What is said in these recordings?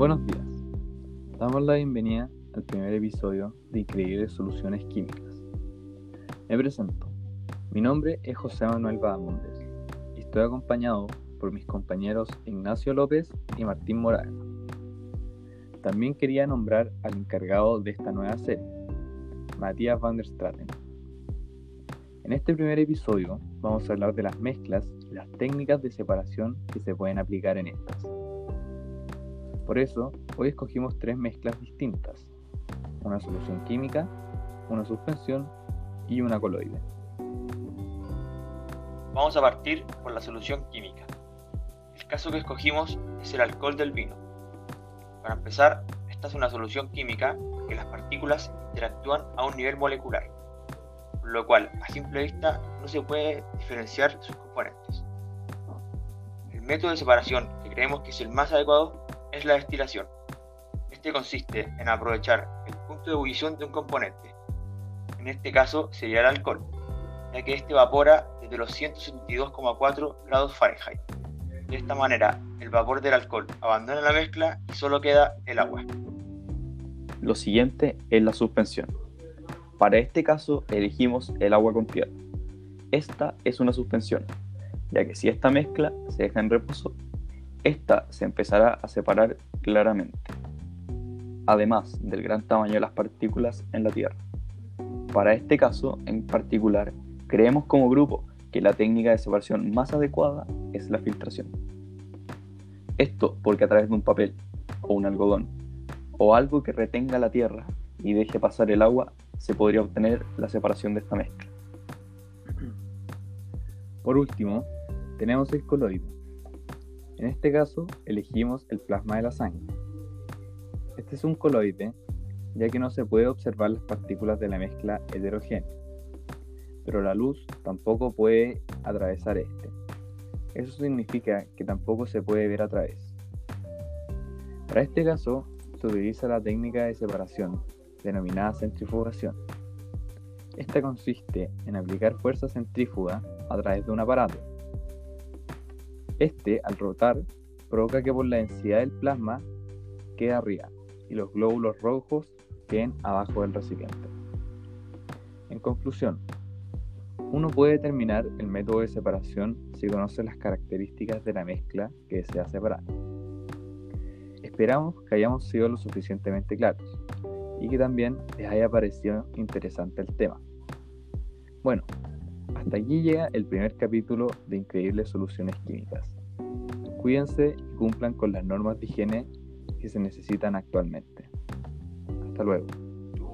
Buenos días. Damos la bienvenida al primer episodio de Increíbles Soluciones Químicas. Me presento. Mi nombre es José Manuel Badamundes y estoy acompañado por mis compañeros Ignacio López y Martín Morales. También quería nombrar al encargado de esta nueva serie, Matías van der Straten. En este primer episodio vamos a hablar de las mezclas y las técnicas de separación que se pueden aplicar en estas. Por eso, hoy escogimos tres mezclas distintas, una solución química, una suspensión y una coloide. Vamos a partir por la solución química. El caso que escogimos es el alcohol del vino. Para empezar, esta es una solución química porque las partículas interactúan a un nivel molecular, por lo cual a simple vista no se puede diferenciar sus componentes. El método de separación que creemos que es el más adecuado es la destilación. Este consiste en aprovechar el punto de ebullición de un componente. En este caso sería el alcohol, ya que este evapora desde los 172,4 grados Fahrenheit. De esta manera, el vapor del alcohol abandona la mezcla y solo queda el agua. Lo siguiente es la suspensión. Para este caso elegimos el agua con piedra. Esta es una suspensión, ya que si esta mezcla se deja en reposo, esta se empezará a separar claramente, además del gran tamaño de las partículas en la Tierra. Para este caso en particular, creemos como grupo que la técnica de separación más adecuada es la filtración. Esto porque a través de un papel o un algodón o algo que retenga la tierra y deje pasar el agua se podría obtener la separación de esta mezcla. Por último, tenemos el coloide, en este caso, elegimos el plasma de la sangre. Este es un coloide, ya que no se puede observar las partículas de la mezcla heterogénea, pero la luz tampoco puede atravesar este. Eso significa que tampoco se puede ver a través. Para este caso, se utiliza la técnica de separación, denominada centrifugación. Esta consiste en aplicar fuerza centrífuga a través de un aparato este, al rotar, provoca que por la densidad del plasma quede arriba y los glóbulos rojos queden abajo del recipiente. En conclusión, uno puede determinar el método de separación si conoce las características de la mezcla que desea separar. Esperamos que hayamos sido lo suficientemente claros y que también les haya parecido interesante el tema. Bueno, hasta aquí llega el primer capítulo de Increíbles Soluciones Químicas. Cuídense y cumplan con las normas de higiene que se necesitan actualmente. Hasta luego.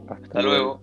Hasta, luego.